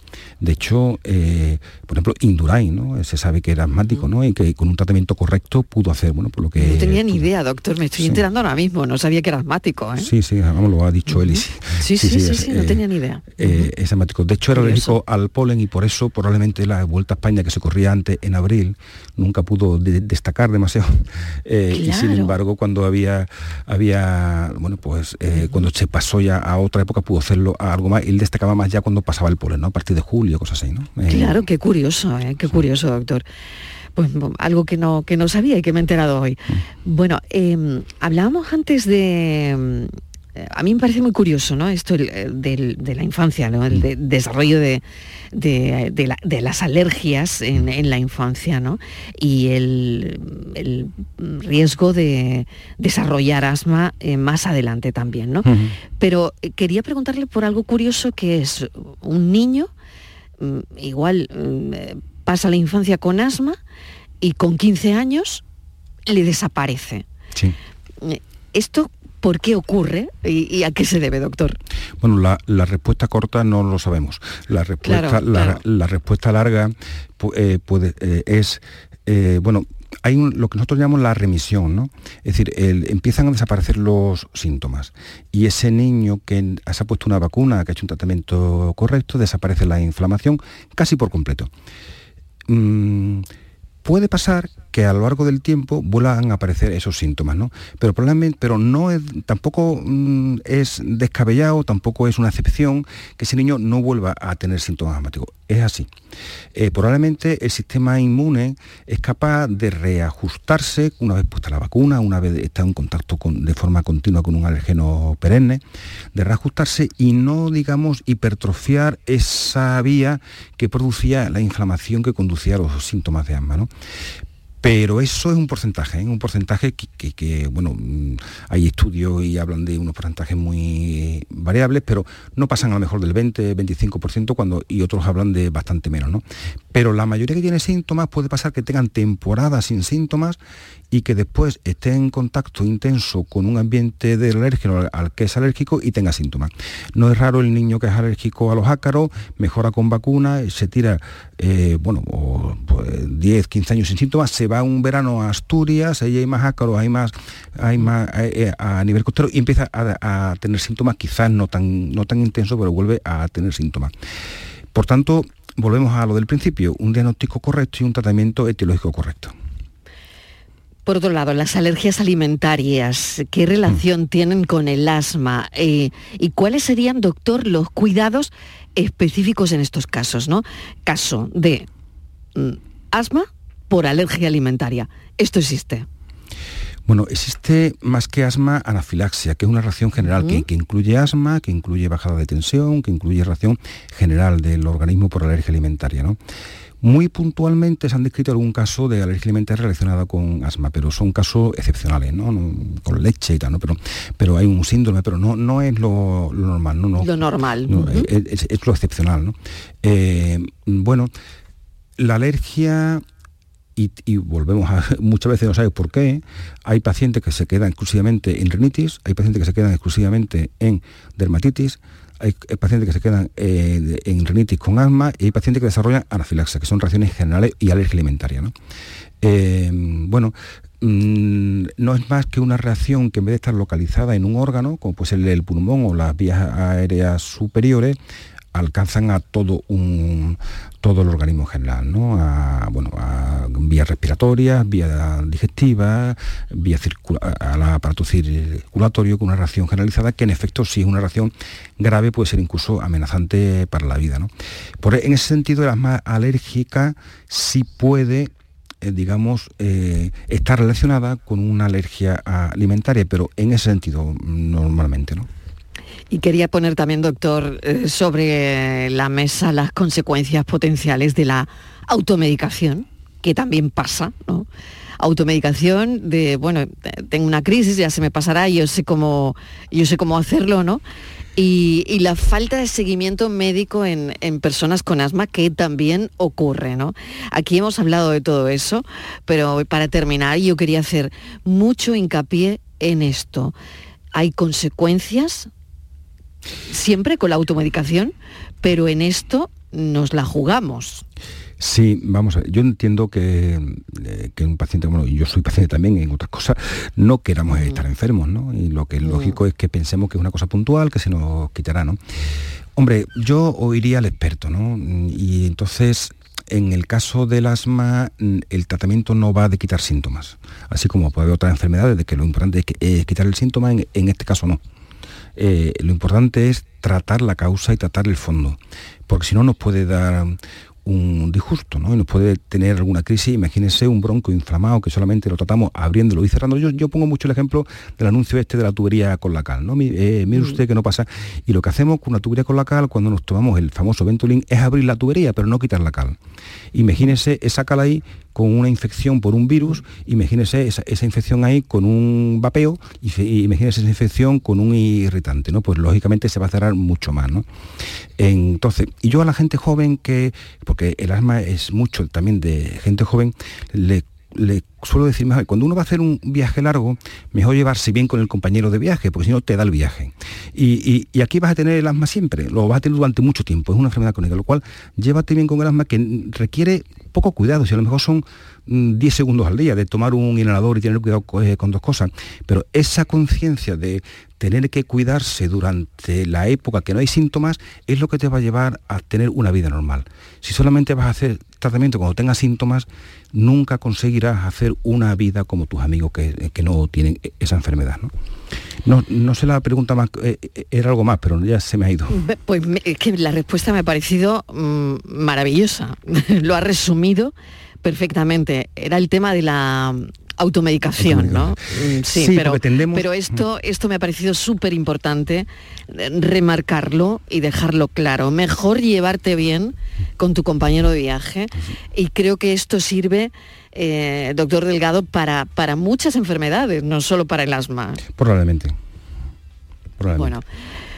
De hecho, eh, por ejemplo, Indurain, ¿no? se sabe que era asmático ¿no? y que con un tratamiento correcto pudo hacer, bueno, por lo que... No tenía ni idea, doctor, me estoy enterando ahora mismo, no sabía que era asmático. ¿eh? Sí, sí, vamos, lo ha dicho él. Sí, sí, sí, sí, no tenía ni idea. Eh, es asmático. De hecho, era alérgico al polen y por eso probablemente la Vuelta a España que se corría antes en abril nunca pudo destacar demasiado. sin embargo, cuando había, había bueno, pues eh, cuando se pasó ya a otra época pudo hacerlo a algo más, él destacaba más ya cuando pasaba el polen, ¿no? A partir de julio, cosas así, ¿no? Eh, claro, qué curioso, ¿eh? qué curioso, doctor. Pues algo que no, que no sabía y que me he enterado hoy. Mm. Bueno, em, hablábamos antes de a mí me parece muy curioso, ¿no? Esto de la infancia, ¿no? El desarrollo de, las alergias en, la infancia, ¿no? Y el, riesgo de desarrollar asma eh, más adelante también, ¿no? Pero eh, quería preguntarle por algo curioso que es un niño, mm, igual mm, pasa la infancia con asma y con 15 años le desaparece. Sí. Esto ¿Por qué ocurre y, a qué se debe, doctor? Bueno, la, respuesta corta no lo sabemos. La respuesta, la, respuesta larga eh, puede, eh, es, eh, bueno, hay lo que nosotros llamamos la remisión, ¿no? Es decir, empiezan a desaparecer los síntomas y ese niño que se ha puesto una vacuna, que ha hecho un tratamiento correcto, desaparece la inflamación casi por completo. Mm, puede pasar que a lo largo del tiempo vuelvan a aparecer esos síntomas, ¿no? Pero probablemente, pero no es, tampoco mm, es descabellado, tampoco es una excepción que ese niño no vuelva a tener síntomas asmáticos. Es así. Eh, probablemente el sistema inmune es capaz de reajustarse una vez puesta la vacuna, una vez está en contacto con, de forma continua con un alergeno perenne, de reajustarse y no, digamos, hipertrofiar esa vía que producía la inflamación que conducía a los síntomas de asma. ¿no? Pero eso es un porcentaje, ¿eh? un porcentaje que, bueno, mm, hay estudios y hablan de unos porcentajes muy variables, pero no pasan a lo mejor del 20, 25% cuando, y otros hablan de bastante menos, ¿no? Pero la mayoría que tiene síntomas puede pasar que tengan temporadas sin síntomas y que después esté en contacto intenso con un ambiente de alérgeno al que es alérgico y tenga síntomas. No es raro el niño que es alérgico a los ácaros, mejora con vacuna, se tira, eh, bueno, 10, 15 pues, años sin síntomas, se va un verano a Asturias, ahí hay más ácaros, hay más, hay más eh, eh, a nivel costero y empieza a, tener síntomas quizás no tan, no tan intensos, pero vuelve a tener síntomas. Por tanto, volvemos a lo del principio, un diagnóstico correcto y un tratamiento etiológico correcto. Por otro lado, las alergias alimentarias, ¿qué relación mm. tienen con el asma? Eh, ¿Y cuáles serían, doctor, los cuidados específicos en estos casos? ¿no? Caso de mm, asma por alergia alimentaria. ¿Esto existe? Bueno, existe más que asma, anafilaxia, que es una reacción general que, que, incluye asma, que incluye bajada de tensión, que incluye reacción general del organismo por alergia alimentaria. ¿no? Muy puntualmente se han descrito algún caso de alergia alimentaria relacionada con asma, pero son casos excepcionales, ¿no? con leche y tal, ¿no? Pero, pero hay un síndrome, pero no, no es lo, normal, ¿no? no lo normal. es, lo excepcional, ¿no? Eh, bueno, la alergia y, volvemos a, muchas veces no sabes por qué, hay pacientes que se quedan exclusivamente en rinitis, hay pacientes que se quedan exclusivamente en dermatitis, hay pacientes que se quedan eh, en rinitis con asma y hay pacientes que desarrollan anafilaxia, que son reacciones generales y alergia alimentaria. ¿no? Eh, bueno, mm, no es más que una reacción que en vez de estar localizada en un órgano, como puede ser el pulmón o las vías aéreas superiores, alcanzan a todo un todo el organismo general, ¿no? A, bueno, a vías respiratorias, vías digestivas, vía al aparato circulatorio con una reacción generalizada que en efecto si es una reacción grave puede ser incluso amenazante para la vida. ¿no? Por, en ese sentido, la asma alérgica sí puede eh, digamos, eh, relacionada con una alergia alimentaria, pero en ese sentido normalmente, ¿no? Y quería poner también, doctor, eh, sobre la mesa las consecuencias potenciales de la automedicación, que también pasa, ¿no? Automedicación de, bueno, tengo una crisis, ya se me pasará, yo sé cómo, yo sé cómo hacerlo, ¿no? Y, la falta de seguimiento médico en, en, personas con asma que también ocurre, ¿no? Aquí hemos hablado de todo eso, pero para terminar yo quería hacer mucho hincapié en esto. Hay consecuencias siempre con la automedicación, pero en esto nos la jugamos. Sí, vamos a ver, yo entiendo que, eh, que, un paciente, bueno, yo soy paciente también en otras cosas, no queramos mm. estar enfermos, ¿no? Y lo que es mm. lógico es que pensemos que es una cosa puntual, que se nos quitará, ¿no? Hombre, yo oiría al experto, ¿no? Y entonces, en el caso del asma, mm, el tratamiento no va de quitar síntomas, así como puede haber otras enfermedades de que lo importante es, quitar el síntoma, en este caso no. Eh, lo importante es tratar la causa y tratar el fondo, porque si no nos puede dar un disgusto, ¿no? Y nos puede tener alguna crisis. Imagínense un bronco inflamado que solamente lo tratamos abriéndolo y cerrando. Yo, yo pongo mucho el ejemplo del anuncio este de la tubería con la cal, ¿no? Eh, mire mm. usted que no pasa. Y lo que hacemos con una tubería con la cal cuando nos tomamos el famoso Ventolin es abrir la tubería, pero no quitar la cal. Imagínense esa cal ahí con una infección por un virus, imagínese esa, infección ahí con un vapeo, y, imagínese esa infección con un irritante, ¿no? Pues lógicamente se va a cerrar mucho más, ¿no? Entonces, y yo a la gente joven que, porque el asma es mucho también de gente joven, le le suelo decir cuando uno va a hacer un viaje largo, mejor llevarse bien con el compañero de viaje, porque si no te da el viaje. Y, aquí vas a tener el asma siempre, lo vas a tener durante mucho tiempo, es una enfermedad crónica, lo cual llévate bien con el asma que requiere poco cuidado, si a lo mejor son 10 mm, segundos al día de tomar un inhalador y tener cuidado eh, con dos cosas, pero esa conciencia de tener que cuidarse durante la época que no hay síntomas es lo que te va a llevar a tener una vida normal. Si solamente vas a hacer tratamiento cuando tengas síntomas, nunca conseguirás hacer una vida como tus amigos que, no tienen esa enfermedad. ¿no? No, sé la pregunta más, eh, eh, era algo más, pero ya se me ha ido. Pues es que la respuesta me ha parecido mm, maravillosa. Lo ha resumido perfectamente. Era el tema de la automedicación, ¿no? Mm, sí, pero, pero esto, esto me ha parecido súper importante eh, remarcarlo y dejarlo claro. Mejor llevarte bien con tu compañero de viaje y creo que esto sirve, eh, doctor Delgado, para, para muchas enfermedades, no solo para el asma. Probablemente. Bueno.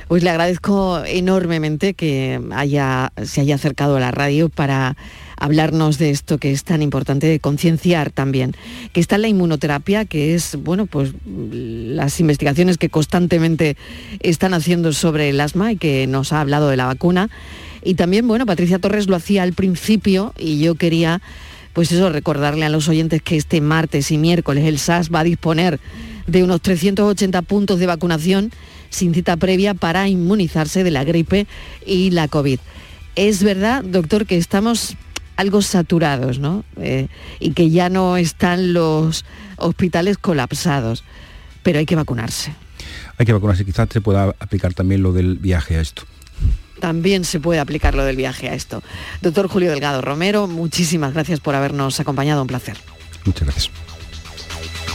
Pues le agradezco enormemente que haya, se haya acercado a la radio para hablarnos de esto que es tan importante, de concienciar también, que está la inmunoterapia, que es, bueno, pues las investigaciones que constantemente están haciendo sobre el asma y que nos ha hablado de la vacuna. Y también, bueno, Patricia Torres lo hacía al principio y yo quería, pues eso, recordarle a los oyentes que este martes y miércoles el SAS va a disponer de unos 380 puntos de vacunación sin cita previa para inmunizarse de la gripe y la COVID. Es verdad, doctor, que estamos algo saturados, ¿no? Eh, y que ya no están los hospitales colapsados, pero hay que vacunarse. Hay que vacunarse, quizás se pueda aplicar también lo del viaje a esto. También se puede aplicar lo del viaje a esto. Doctor Julio Delgado Romero, muchísimas gracias por habernos acompañado, un placer. Muchas gracias.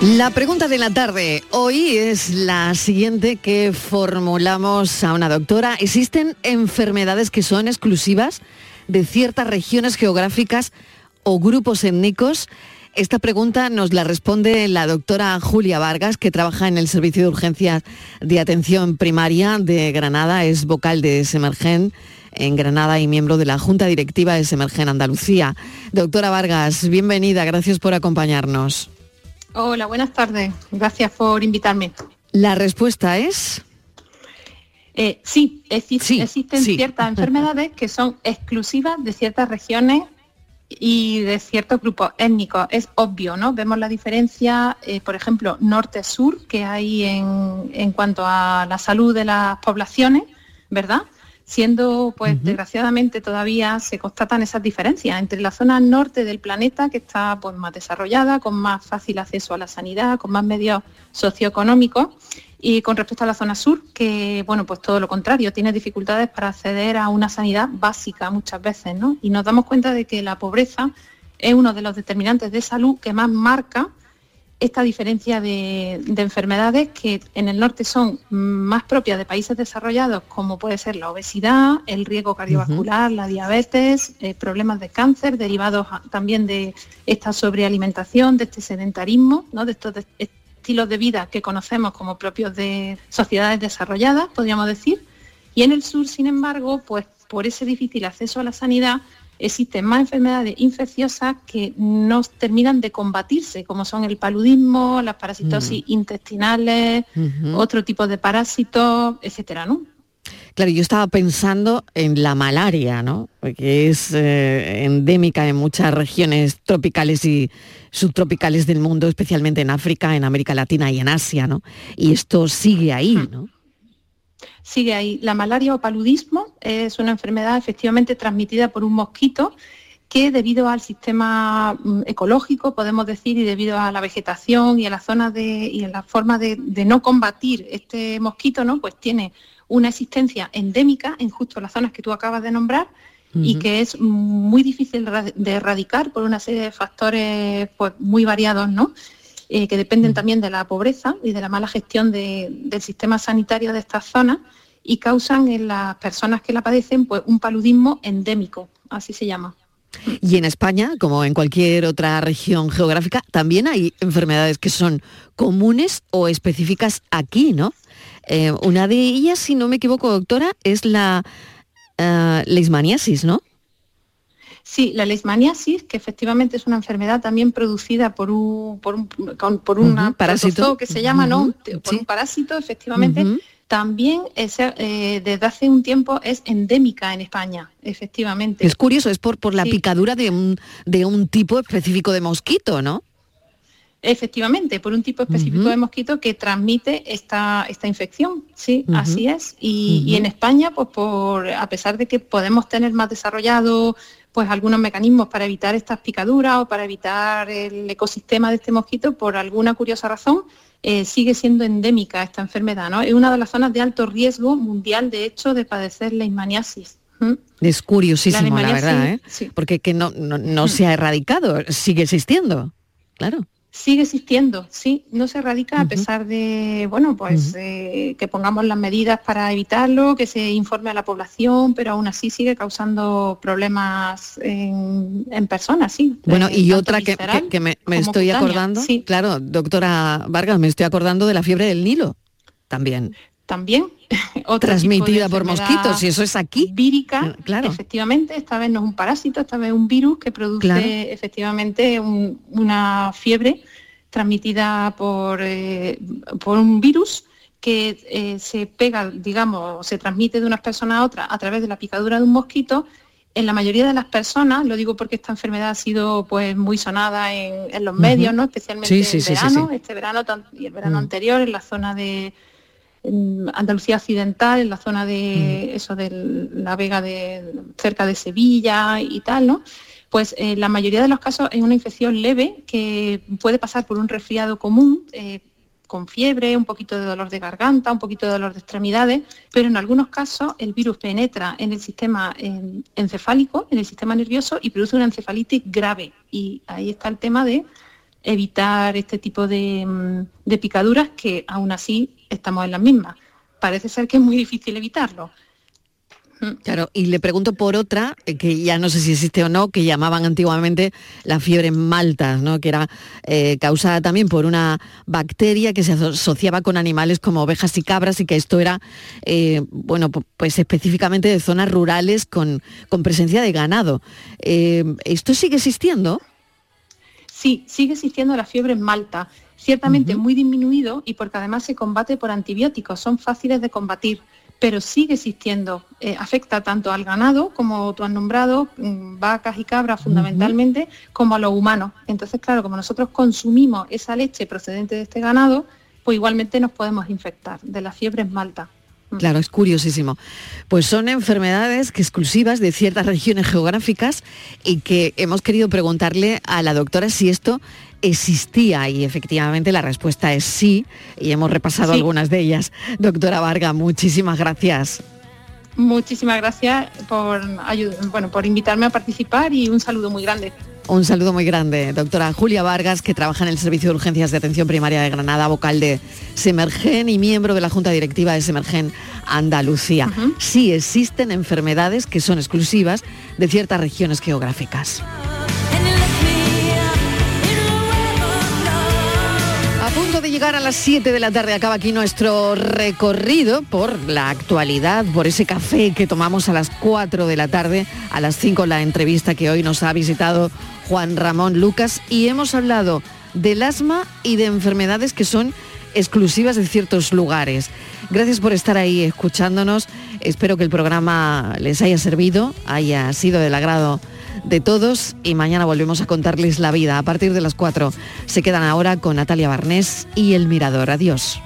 La pregunta de la tarde hoy es la siguiente que formulamos a una doctora. ¿Existen enfermedades que son exclusivas de ciertas regiones geográficas o grupos étnicos? Esta pregunta nos la responde la doctora Julia Vargas, que trabaja en el Servicio de Urgencias de Atención Primaria de Granada, es vocal de Semergen en Granada y miembro de la Junta Directiva de Semergen Andalucía. Doctora Vargas, bienvenida, gracias por acompañarnos. Hola, buenas tardes. Gracias por invitarme. La respuesta es... Eh, sí, existen ciertas enfermedades que son exclusivas de ciertas regiones y de ciertos grupos étnicos. Es obvio, ¿no? Vemos la diferencia, eh, por ejemplo, norte-sur que hay en, en cuanto a la salud de las poblaciones, ¿verdad? Siendo pues desgraciadamente todavía se constatan esas diferencias entre la zona norte del planeta que está pues más desarrollada, con más fácil acceso a la sanidad, con más medios socioeconómicos Y con respecto a la zona sur, que bueno, pues todo lo contrario, tiene dificultades para acceder a una sanidad básica muchas veces, ¿no? Y nos damos cuenta de que la pobreza es uno de los determinantes de salud que más marca esta diferencia de, enfermedades que en el norte son más propias de países desarrollados, como puede ser la obesidad, el riesgo cardiovascular, la diabetes, eh, problemas de cáncer derivados también de esta sobrealimentación, de este sedentarismo, ¿no? de estos estilos de vida que conocemos como propios de sociedades desarrolladas, podríamos decir. Y en el sur, sin embargo, pues por ese difícil acceso a la sanidad, existen más enfermedades infecciosas que no terminan de combatirse, como son el paludismo, las parasitosis mm. intestinales, otro tipo de parásitos, etcétera, ¿no? Claro, yo estaba pensando en la malaria, ¿no? Que es eh, endémica en muchas regiones tropicales y subtropicales del mundo, especialmente en África, en América Latina y en Asia, ¿no? Y esto sigue ahí. ¿no? Sigue ahí. La malaria o paludismo es una enfermedad efectivamente transmitida por un mosquito que debido al sistema mm, ecológico, podemos decir, y debido a la vegetación y a la zona de, y a la forma de, no combatir este mosquito, ¿no? Pues tiene una existencia endémica en justo las zonas que tú acabas de nombrar y que es muy difícil de erradicar por una serie de factores pues, muy variados, ¿no? Eh, que dependen también de la pobreza y de la mala gestión del sistema sanitario de estas zonas y causan en las personas que la padecen pues, un paludismo endémico, así se llama. Y en España, como en cualquier otra región geográfica, también hay enfermedades que son comunes o específicas aquí, ¿no? Eh, una de ellas, si no me equivoco, doctora, es la uh, leishmaniasis, ¿no? Sí, la leishmaniasis, que efectivamente es una enfermedad también producida por un, por un, por parásito que se llama, ¿no? Por un parásito, efectivamente. También eh, desde hace un tiempo es endémica en España, efectivamente. Es curioso, es por, por la picadura de un, de un tipo específico de mosquito, ¿no? Efectivamente, por un tipo específico de mosquito que transmite esta, esta infección, sí, así es. Y, y, en España, pues por, a pesar de que podemos tener más desarrollado pues algunos mecanismos para evitar estas picaduras o para evitar el ecosistema de este mosquito, por alguna curiosa razón, eh, sigue siendo endémica esta enfermedad. ¿no? Es una de las zonas de alto riesgo mundial, de hecho, de padecer leishmaniasis. ¿Mm? Es curiosísimo, la, verdad, ¿eh? porque que no, no, no se ha erradicado, sigue existiendo. Claro sigue existiendo, sí, no se erradica a pesar de, bueno, pues eh, que pongamos las medidas para evitarlo, que se informe a la población, pero aún así sigue causando problemas en, personas, sí. Bueno, y otra que, me, estoy acordando, claro, doctora Vargas, me estoy acordando de la fiebre del Nilo también también. Transmitida por mosquitos, y eso es aquí. Vírica, claro. efectivamente, esta vez no es un parásito, esta vez es un virus que produce efectivamente una fiebre transmitida por, eh, por un virus que eh, se pega, digamos, se transmite de unas personas a otras a través de la picadura de un mosquito. En la mayoría de las personas, lo digo porque esta enfermedad ha sido pues muy sonada en, los medios, ¿no? Especialmente en el verano, este verano y el verano mm. anterior en la zona de, en Andalucía Occidental, en la zona de eso de la Vega de cerca de Sevilla y tal, ¿no? Pues eh, la mayoría de los casos es una infección leve que puede pasar por un resfriado común, eh, con fiebre, un poquito de dolor de garganta, un poquito de dolor de extremidades, pero en algunos casos el virus penetra en el sistema encefálico, en el sistema nervioso y produce una encefalitis grave. Y ahí está el tema de evitar este tipo de, mm, picaduras que aún así estamos en las mismas. Parece ser que es muy difícil evitarlo. Mm. Claro, y le pregunto por otra, eh, que ya no sé si existe o no, que llamaban antiguamente la fiebre malta, ¿no? que era eh, causada también por una bacteria que se asociaba con animales como ovejas y cabras y que esto era, eh, bueno, pues específicamente de zonas rurales con, con presencia de ganado. ¿Esto sigue existiendo? Sí, sigue existiendo la fiebre malta ciertamente muy disminuido y porque además se combate por antibióticos, son fáciles de combatir, pero sigue existiendo, eh, afecta tanto al ganado, como tú has nombrado, mm, vacas y cabras fundamentalmente, como a los humanos. Entonces, claro, como nosotros consumimos esa leche procedente de este ganado, pues igualmente nos podemos infectar de la fiebre malta. Claro, es curiosísimo. Pues son enfermedades que exclusivas de ciertas regiones geográficas y que hemos querido preguntarle a la doctora si esto existía y efectivamente la respuesta es sí y hemos repasado algunas de ellas. Doctora Varga, muchísimas gracias. Muchísimas gracias por, bueno, por invitarme a participar y un saludo muy grande. Un saludo muy grande, doctora Julia Vargas, que trabaja en el Servicio de Urgencias de Atención Primaria de Granada, vocal de Semergen y miembro de la Junta Directiva de Semergen Andalucía. Sí existen enfermedades que son exclusivas de ciertas regiones geográficas. A punto de llegar a las 7 de la tarde acaba aquí nuestro recorrido por la actualidad, por ese café que tomamos a las 4 de la tarde, a las 5 la entrevista que hoy nos ha visitado Juan Ramón Lucas y hemos hablado del asma y de enfermedades que son exclusivas de ciertos lugares. Gracias por estar ahí escuchándonos. Espero que el programa les haya servido, haya sido del agrado de todos y mañana volvemos a contarles la vida. A partir de las 4 se quedan ahora con Natalia Barnés y El Mirador. Adiós.